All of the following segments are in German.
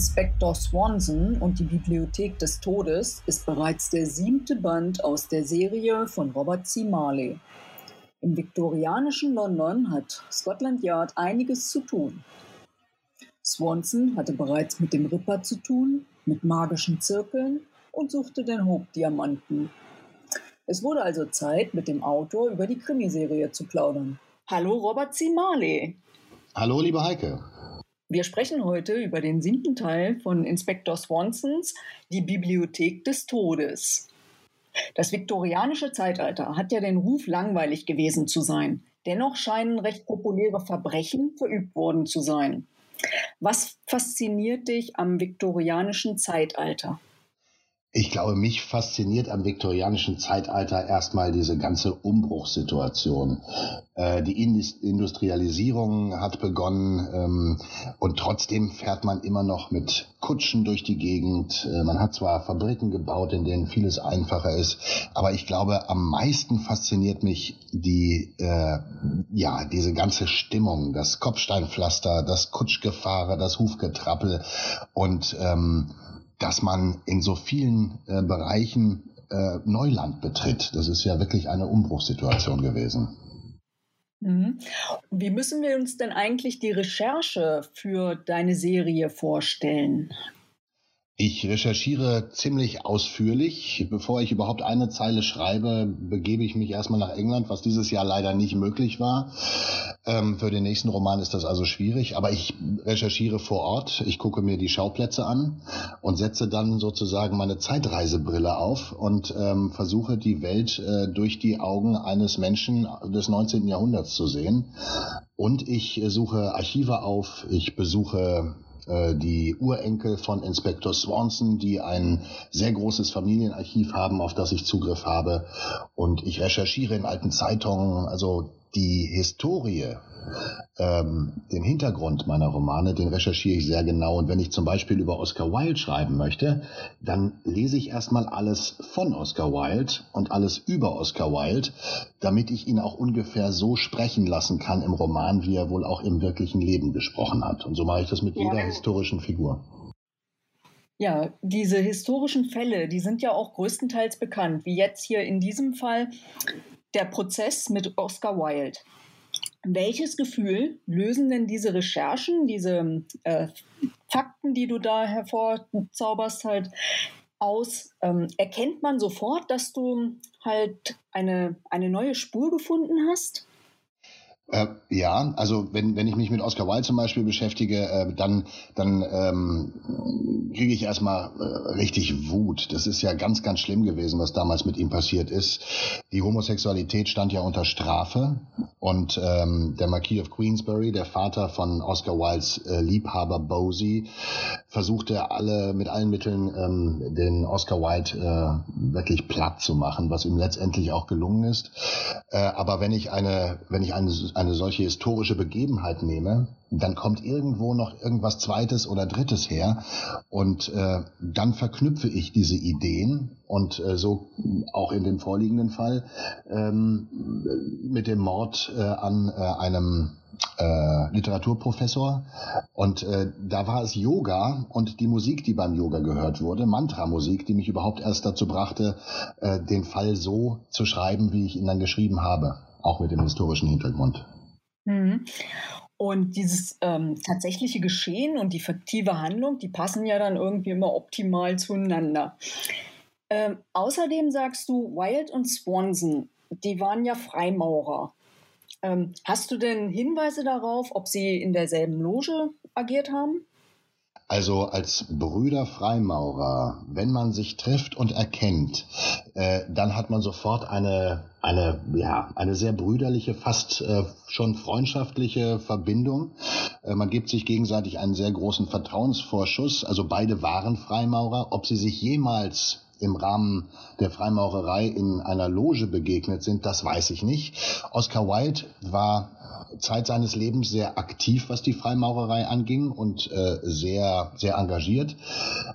Inspektor Swanson und die Bibliothek des Todes ist bereits der siebte Band aus der Serie von Robert C. Marley. Im viktorianischen London hat Scotland Yard einiges zu tun. Swanson hatte bereits mit dem Ripper zu tun, mit magischen Zirkeln und suchte den Hope-Diamanten. Es wurde also Zeit, mit dem Autor über die Krimiserie zu plaudern. Hallo Robert C. Marley. Hallo liebe Heike. Wir sprechen heute über den siebten Teil von Inspektor Swansons Die Bibliothek des Todes. Das viktorianische Zeitalter hat ja den Ruf, langweilig gewesen zu sein. Dennoch scheinen recht populäre Verbrechen verübt worden zu sein. Was fasziniert dich am viktorianischen Zeitalter? Ich glaube, mich fasziniert am viktorianischen Zeitalter erstmal diese ganze Umbruchssituation. Äh, die Industrialisierung hat begonnen ähm, und trotzdem fährt man immer noch mit Kutschen durch die Gegend. Äh, man hat zwar Fabriken gebaut, in denen vieles einfacher ist, aber ich glaube, am meisten fasziniert mich die, äh, ja, diese ganze Stimmung, das Kopfsteinpflaster, das Kutschgefahre, das Hufgetrappel und ähm, dass man in so vielen äh, Bereichen äh, Neuland betritt. Das ist ja wirklich eine Umbruchssituation gewesen. Mhm. Wie müssen wir uns denn eigentlich die Recherche für deine Serie vorstellen? Ich recherchiere ziemlich ausführlich. Bevor ich überhaupt eine Zeile schreibe, begebe ich mich erstmal nach England, was dieses Jahr leider nicht möglich war. Ähm, für den nächsten Roman ist das also schwierig, aber ich recherchiere vor Ort. Ich gucke mir die Schauplätze an und setze dann sozusagen meine Zeitreisebrille auf und ähm, versuche die Welt äh, durch die Augen eines Menschen des 19. Jahrhunderts zu sehen. Und ich suche Archive auf, ich besuche äh, die Urenkel von Inspektor Swanson, die ein sehr großes Familienarchiv haben, auf das ich Zugriff habe. Und ich recherchiere in alten Zeitungen, also die Historie ähm, den Hintergrund meiner Romane, den recherchiere ich sehr genau. Und wenn ich zum Beispiel über Oscar Wilde schreiben möchte, dann lese ich erstmal alles von Oscar Wilde und alles über Oscar Wilde, damit ich ihn auch ungefähr so sprechen lassen kann im Roman, wie er wohl auch im wirklichen Leben gesprochen hat. Und so mache ich das mit jeder historischen Figur. Ja, diese historischen Fälle, die sind ja auch größtenteils bekannt, wie jetzt hier in diesem Fall der Prozess mit Oscar Wilde. Welches Gefühl lösen denn diese Recherchen, diese äh, Fakten, die du da hervorzauberst, halt aus? Ähm, erkennt man sofort, dass du halt eine, eine neue Spur gefunden hast? Äh, ja, also wenn, wenn ich mich mit Oscar Wilde zum Beispiel beschäftige, äh, dann, dann ähm, kriege ich erstmal äh, richtig Wut. Das ist ja ganz, ganz schlimm gewesen, was damals mit ihm passiert ist. Die Homosexualität stand ja unter Strafe und ähm, der Marquis of Queensbury, der Vater von Oscar Wildes äh, Liebhaber Bosie, versuchte alle mit allen Mitteln ähm, den Oscar Wilde äh, wirklich platt zu machen, was ihm letztendlich auch gelungen ist. Äh, aber wenn ich eine, wenn ich eine eine solche historische Begebenheit nehme, dann kommt irgendwo noch irgendwas Zweites oder Drittes her und äh, dann verknüpfe ich diese Ideen und äh, so auch in dem vorliegenden Fall ähm, mit dem Mord äh, an äh, einem äh, Literaturprofessor und äh, da war es Yoga und die Musik, die beim Yoga gehört wurde, Mantra-Musik, die mich überhaupt erst dazu brachte, den Fall so zu schreiben, wie ich ihn dann geschrieben habe auch mit dem historischen Hintergrund. Mhm. Und dieses ähm, tatsächliche Geschehen und die fiktive Handlung, die passen ja dann irgendwie immer optimal zueinander. Ähm, außerdem sagst du, Wild und Swanson, die waren ja Freimaurer. Ähm, hast du denn Hinweise darauf, ob sie in derselben Loge agiert haben? Also als Brüder Freimaurer, wenn man sich trifft und erkennt, äh, dann hat man sofort eine, eine, ja, eine sehr brüderliche, fast äh, schon freundschaftliche Verbindung. Äh, man gibt sich gegenseitig einen sehr großen Vertrauensvorschuss. Also beide waren Freimaurer. Ob sie sich jemals im Rahmen der Freimaurerei in einer Loge begegnet sind, das weiß ich nicht. Oscar Wilde war Zeit seines Lebens sehr aktiv, was die Freimaurerei anging und äh, sehr, sehr engagiert.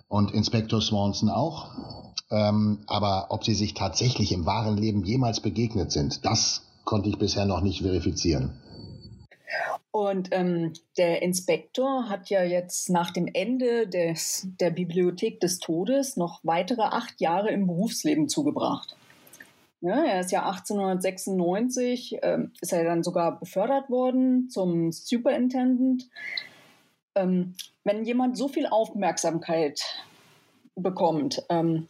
Und Inspektor Swanson auch. Ähm, aber ob sie sich tatsächlich im wahren Leben jemals begegnet sind, das konnte ich bisher noch nicht verifizieren. Und ähm, der Inspektor hat ja jetzt nach dem Ende des, der Bibliothek des Todes noch weitere acht Jahre im Berufsleben zugebracht. Ja, er ist ja 1896, ähm, ist er dann sogar befördert worden zum Superintendent. Ähm, wenn jemand so viel Aufmerksamkeit bekommt, ähm,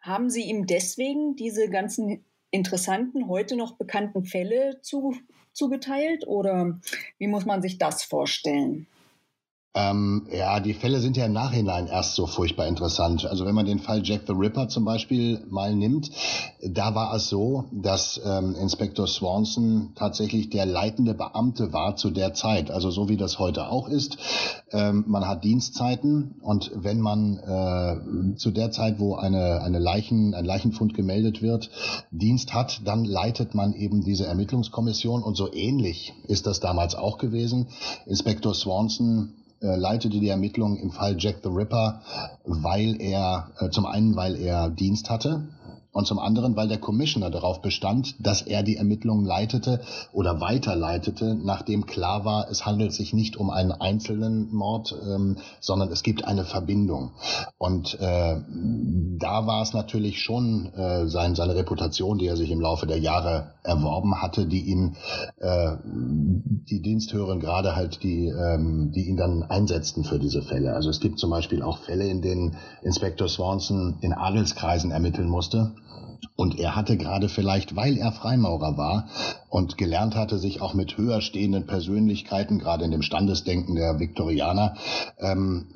haben Sie ihm deswegen diese ganzen interessanten, heute noch bekannten Fälle zu, zugeteilt oder wie muss man sich das vorstellen? Ähm, ja, die Fälle sind ja im Nachhinein erst so furchtbar interessant. Also wenn man den Fall Jack the Ripper zum Beispiel mal nimmt, da war es so, dass ähm, Inspektor Swanson tatsächlich der leitende Beamte war zu der Zeit. Also so wie das heute auch ist. Ähm, man hat Dienstzeiten und wenn man äh, zu der Zeit, wo eine, eine Leichen, ein Leichenfund gemeldet wird, Dienst hat, dann leitet man eben diese Ermittlungskommission und so ähnlich ist das damals auch gewesen. Inspektor Swanson äh, leitete die Ermittlungen im Fall Jack the Ripper, weil er äh, zum einen, weil er Dienst hatte und zum anderen, weil der Commissioner darauf bestand, dass er die Ermittlungen leitete oder weiterleitete, nachdem klar war, es handelt sich nicht um einen einzelnen Mord, ähm, sondern es gibt eine Verbindung. Und äh, da war es natürlich schon äh, sein, seine Reputation, die er sich im Laufe der Jahre erworben hatte, die ihn, äh, die Diensthörerin gerade halt, die, ähm, die ihn dann einsetzten für diese Fälle. Also es gibt zum Beispiel auch Fälle, in denen Inspektor Swanson in Adelskreisen ermitteln musste und er hatte gerade vielleicht, weil er Freimaurer war und gelernt hatte, sich auch mit höher stehenden Persönlichkeiten, gerade in dem Standesdenken der Viktorianer, ähm,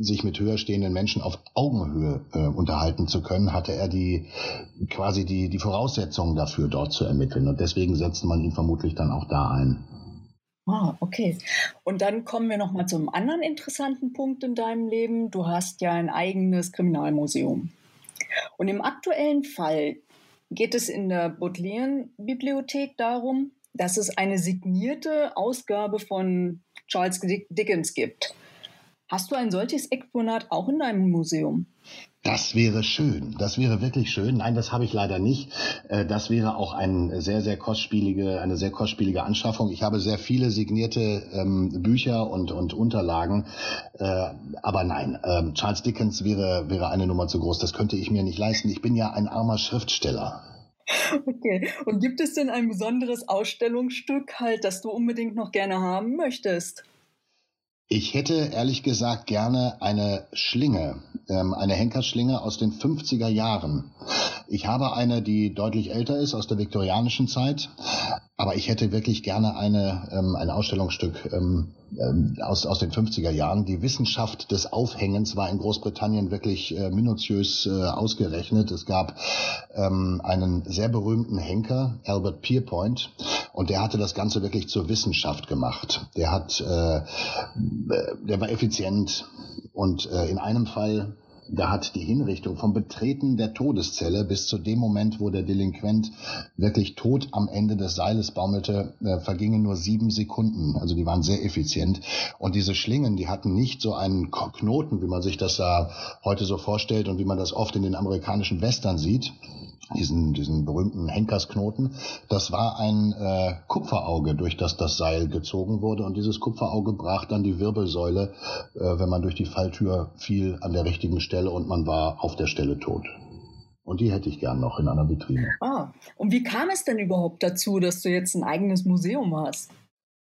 sich mit höher stehenden Menschen auf Augenhöhe äh, unterhalten zu können, hatte er die quasi die, die Voraussetzungen dafür, dort zu ermitteln. Und deswegen setzte man ihn vermutlich dann auch da ein. Ah, okay. Und dann kommen wir noch mal zum anderen interessanten Punkt in deinem Leben. Du hast ja ein eigenes Kriminalmuseum. Und im aktuellen Fall geht es in der Bodleian-Bibliothek darum, dass es eine signierte Ausgabe von Charles Dickens gibt. Hast du ein solches Exponat auch in deinem Museum? Das wäre schön. Das wäre wirklich schön. Nein, das habe ich leider nicht. Äh, das wäre auch ein sehr, sehr kostspielige, eine sehr kostspielige Anschaffung. Ich habe sehr viele signierte ähm, Bücher und, und Unterlagen. Äh, aber nein, ähm, Charles Dickens wäre, wäre eine Nummer zu groß. Das könnte ich mir nicht leisten. Ich bin ja ein armer Schriftsteller. Okay. Und gibt es denn ein besonderes Ausstellungsstück halt, das du unbedingt noch gerne haben möchtest? Ich hätte ehrlich gesagt gerne eine Schlinge, ähm, eine Henkerschlinge aus den 50er Jahren. Ich habe eine, die deutlich älter ist, aus der viktorianischen Zeit, aber ich hätte wirklich gerne eine, ähm, ein Ausstellungsstück ähm, ähm aus, aus den 50er Jahren. Die Wissenschaft des Aufhängens war in Großbritannien wirklich äh, minutiös äh, ausgerechnet. Es gab ähm, einen sehr berühmten Henker, Albert Pierpoint, und der hatte das Ganze wirklich zur Wissenschaft gemacht. Der hat, äh, der war effizient und äh, in einem Fall da hat die Hinrichtung vom Betreten der Todeszelle bis zu dem Moment, wo der Delinquent wirklich tot am Ende des Seiles baumelte, äh, vergingen nur sieben Sekunden. Also die waren sehr effizient. Und diese Schlingen, die hatten nicht so einen Knoten, wie man sich das da heute so vorstellt und wie man das oft in den amerikanischen Western sieht, diesen, diesen berühmten Henkersknoten. Das war ein äh, Kupferauge, durch das das Seil gezogen wurde. Und dieses Kupferauge brach dann die Wirbelsäule, äh, wenn man durch die Falltür fiel, an der richtigen Stelle und man war auf der Stelle tot. Und die hätte ich gern noch in einer Vitrine. Ah, und wie kam es denn überhaupt dazu, dass du jetzt ein eigenes Museum hast?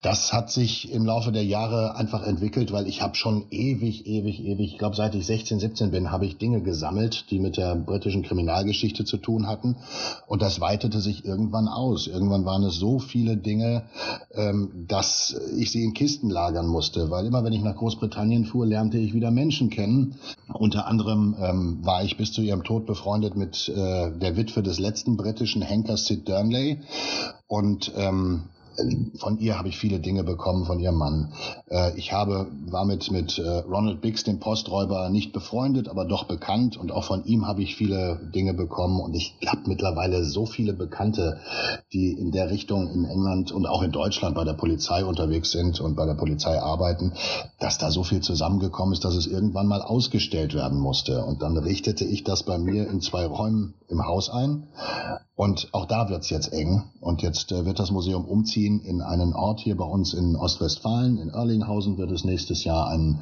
Das hat sich im Laufe der Jahre einfach entwickelt, weil ich habe schon ewig, ewig, ewig, ich glaube seit ich 16, 17 bin, habe ich Dinge gesammelt, die mit der britischen Kriminalgeschichte zu tun hatten. Und das weitete sich irgendwann aus. Irgendwann waren es so viele Dinge, ähm, dass ich sie in Kisten lagern musste. Weil immer wenn ich nach Großbritannien fuhr, lernte ich wieder Menschen kennen. Unter anderem ähm, war ich bis zu ihrem Tod befreundet mit äh, der Witwe des letzten britischen Henkers Sid Durnley. Und ähm, von ihr habe ich viele Dinge bekommen, von ihrem Mann. Äh, ich habe, war mit, mit äh, Ronald Biggs, dem Posträuber, nicht befreundet, aber doch bekannt. Und auch von ihm habe ich viele Dinge bekommen. Und ich habe mittlerweile so viele Bekannte, die in der Richtung in England und auch in Deutschland bei der Polizei unterwegs sind und bei der Polizei arbeiten, dass da so viel zusammengekommen ist, dass es irgendwann mal ausgestellt werden musste. Und dann richtete ich das bei mir in zwei Räumen im Haus ein. Und auch da wird's jetzt eng. Und jetzt äh, wird das Museum umziehen umziehen in einen Ort hier bei uns in Ostwestfalen. In Erlinghausen wird es nächstes Jahr ein,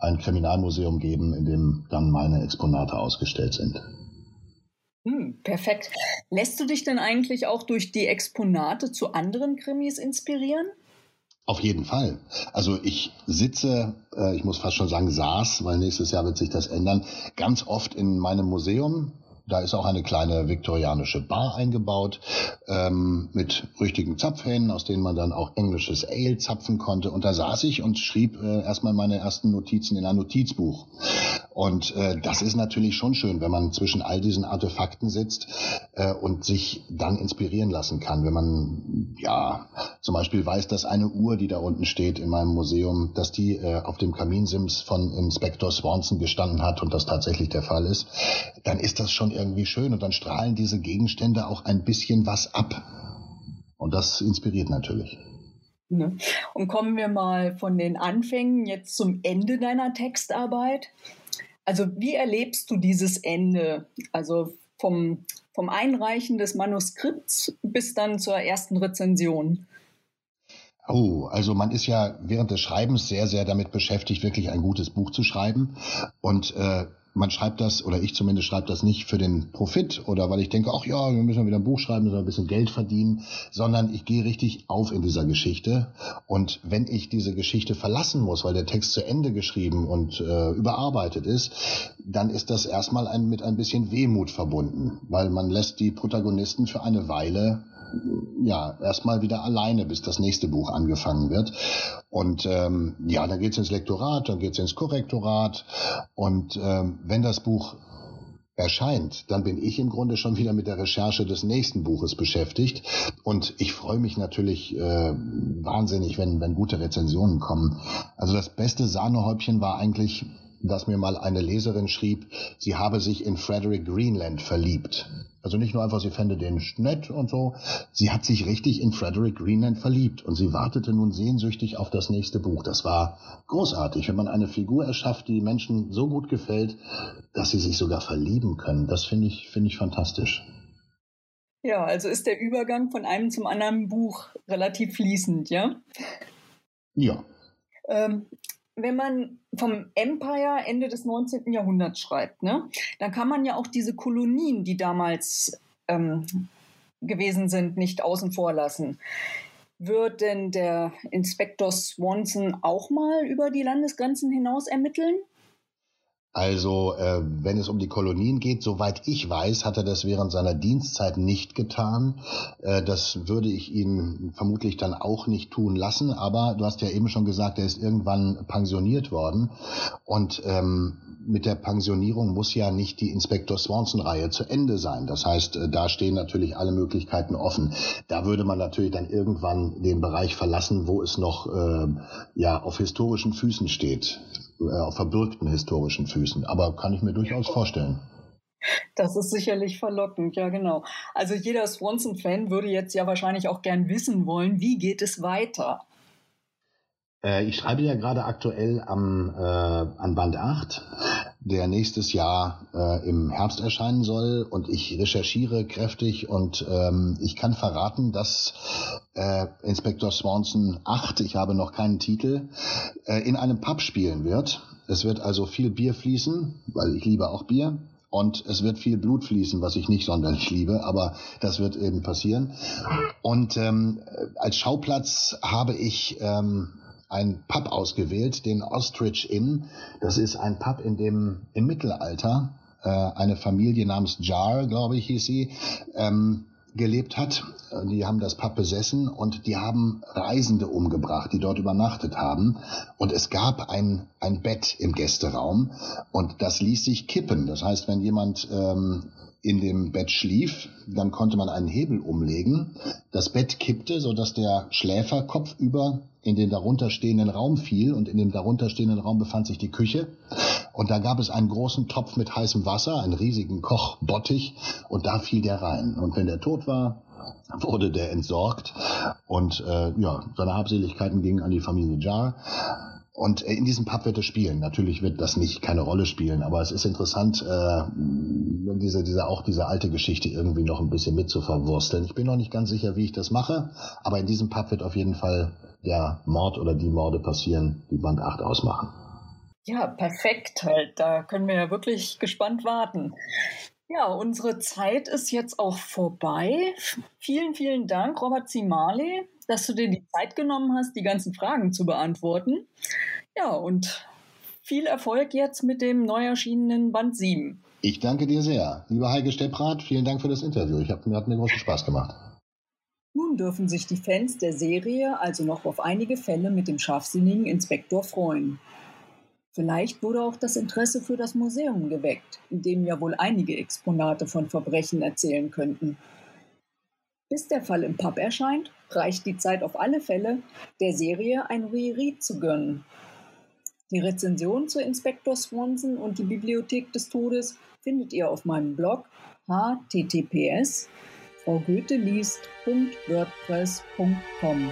ein Kriminalmuseum geben, in dem dann meine Exponate ausgestellt sind. Hm, perfekt. Lässt du dich denn eigentlich auch durch die Exponate zu anderen Krimis inspirieren? Auf jeden Fall. Also ich sitze, äh, ich muss fast schon sagen saß, weil nächstes Jahr wird sich das ändern, ganz oft in meinem Museum da ist auch eine kleine viktorianische Bar eingebaut ähm, mit richtigen Zapfhähnen, aus denen man dann auch englisches Ale zapfen konnte. Und da saß ich und schrieb äh, erstmal meine ersten Notizen in ein Notizbuch. Und äh, das ist natürlich schon schön, wenn man zwischen all diesen Artefakten sitzt äh, und sich dann inspirieren lassen kann. Wenn man ja zum Beispiel weiß, dass eine Uhr, die da unten steht in meinem Museum, dass die äh, auf dem Kaminsims von Inspektor Swanson gestanden hat und das tatsächlich der Fall ist, dann ist das schon irgendwie schön und dann strahlen diese Gegenstände auch ein bisschen was ab. Und das inspiriert natürlich. Ne? Und kommen wir mal von den Anfängen jetzt zum Ende deiner Textarbeit. Also wie erlebst du dieses Ende? Also vom, vom Einreichen des Manuskripts bis dann zur ersten Rezension. Oh, also man ist ja während des Schreibens sehr, sehr damit beschäftigt, wirklich ein gutes Buch zu schreiben. Und äh, man schreibt das, oder ich zumindest schreibe das nicht für den Profit oder weil ich denke, ach ja, wir müssen wieder ein Buch schreiben, müssen ein bisschen Geld verdienen, sondern ich gehe richtig auf in dieser Geschichte. Und wenn ich diese Geschichte verlassen muss, weil der Text zu Ende geschrieben und äh, überarbeitet ist, dann ist das erstmal ein, mit ein bisschen Wehmut verbunden, weil man lässt die Protagonisten für eine Weile ja, erstmal wieder alleine, bis das nächste Buch angefangen wird. Und ähm, ja, dann geht's ins Lektorat, dann geht's ins Korrektorat. Und ähm, wenn das Buch erscheint, dann bin ich im Grunde schon wieder mit der Recherche des nächsten Buches beschäftigt. Und ich freue mich natürlich äh, wahnsinnig, wenn, wenn gute Rezensionen kommen. Also das beste Sahnehäubchen war eigentlich dass mir mal eine Leserin schrieb, sie habe sich in Frederick Greenland verliebt. Also nicht nur einfach, sie fände den nett und so, sie hat sich richtig in Frederick Greenland verliebt und sie wartete nun sehnsüchtig auf das nächste Buch. Das war großartig, wenn man eine Figur erschafft, die Menschen so gut gefällt, dass sie sich sogar verlieben können. Das finde ich, finde ich fantastisch. Ja, also ist der Übergang von einem zum anderen Buch relativ fließend, ja? Ja. Ähm, wenn man vom Empire Ende des 19. Jahrhunderts schreibt, ne, dann kann man ja auch diese Kolonien, die damals ähm, gewesen sind, nicht außen vor lassen. Wird denn der Inspektor Swanson auch mal über die Landesgrenzen hinaus ermitteln? Also, äh, wenn es um die Kolonien geht, soweit ich weiß, hat er das während seiner Dienstzeit nicht getan. Äh, das würde ich ihn vermutlich dann auch nicht tun lassen. Aber du hast ja eben schon gesagt, er ist irgendwann pensioniert worden. Und ähm, mit der Pensionierung muss ja nicht die Inspektor Swanson-Reihe zu Ende sein. Das heißt, äh, da stehen natürlich alle Möglichkeiten offen. Da würde man natürlich dann irgendwann den Bereich verlassen, wo es noch äh, ja auf historischen Füßen steht äh, auf verbürgten historischen Füßen. Aber kann ich mir durchaus vorstellen. Das ist sicherlich verlockend, ja genau. Also jeder Swanson-Fan würde jetzt ja wahrscheinlich auch gern wissen wollen, wie geht es weiter? Äh, ich schreibe ja gerade aktuell am, äh, an Band 8, der nächstes Jahr äh, im Herbst erscheinen soll. Und ich recherchiere kräftig und ähm, ich kann verraten, dass äh, Inspektor Swanson 8, ich habe noch keinen Titel, äh, in einem Pub spielen wird. Es wird also viel Bier fließen, weil ich liebe auch Bier. Und es wird viel Blut fließen, was ich nicht sonderlich liebe, aber das wird eben passieren. Und ähm, als Schauplatz habe ich ähm, ein Pub ausgewählt, den Ostrich Inn. Das ist ein Pub, in dem im Mittelalter äh, eine Familie namens Jar, glaube ich, hieß sie, ähm, gelebt hat. Die haben das Pub besessen und die haben Reisende umgebracht, die dort übernachtet haben. Und es gab ein, ein Bett im Gästeraum und das ließ sich kippen. Das heißt, wenn jemand ähm, in dem Bett schlief, dann konnte man einen Hebel umlegen. Das Bett kippte, sodass der Schläfer kopfüber in den darunterstehenden Raum fiel und in dem darunterstehenden Raum befand sich die Küche. Und da gab es einen großen Topf mit heißem Wasser, einen riesigen Kochbottich und da fiel der rein. Und wenn der tot war, wurde der entsorgt und äh, ja, seine Habseligkeiten gingen an die Familie Jar. Und äh, in diesem Pub wird es spielen. Natürlich wird das nicht keine Rolle spielen, aber es ist interessant, äh, diese, diese, auch diese alte Geschichte irgendwie noch ein bisschen mit zu verwursteln. Ich bin noch nicht ganz sicher, wie ich das mache, aber in diesem Pub wird auf jeden Fall der Mord oder die Morde passieren, die Band 8 ausmachen. Ja, perfekt halt. Da können wir ja wirklich gespannt warten. Ja, unsere Zeit ist jetzt auch vorbei. Vielen, vielen Dank, Robert Zimale, dass du dir die Zeit genommen hast, die ganzen Fragen zu beantworten. Ja, und viel Erfolg jetzt mit dem neu erschienenen Band 7. Ich danke dir sehr. Lieber Heike Stepprath, vielen Dank für das Interview. Ich hab, mir hat mir großen Spaß gemacht. Nun dürfen sich die Fans der Serie also noch auf einige Fälle mit dem scharfsinnigen Inspektor freuen. Vielleicht wurde auch das Interesse für das Museum geweckt, in dem ja wohl einige Exponate von Verbrechen erzählen könnten. Bis der Fall im Pub erscheint, reicht die Zeit auf alle Fälle, der Serie ein Reread zu gönnen. Die Rezension zu Inspektor Swanson und die Bibliothek des Todes findet ihr auf meinem Blog https fraugoetheliest.wordpress.com.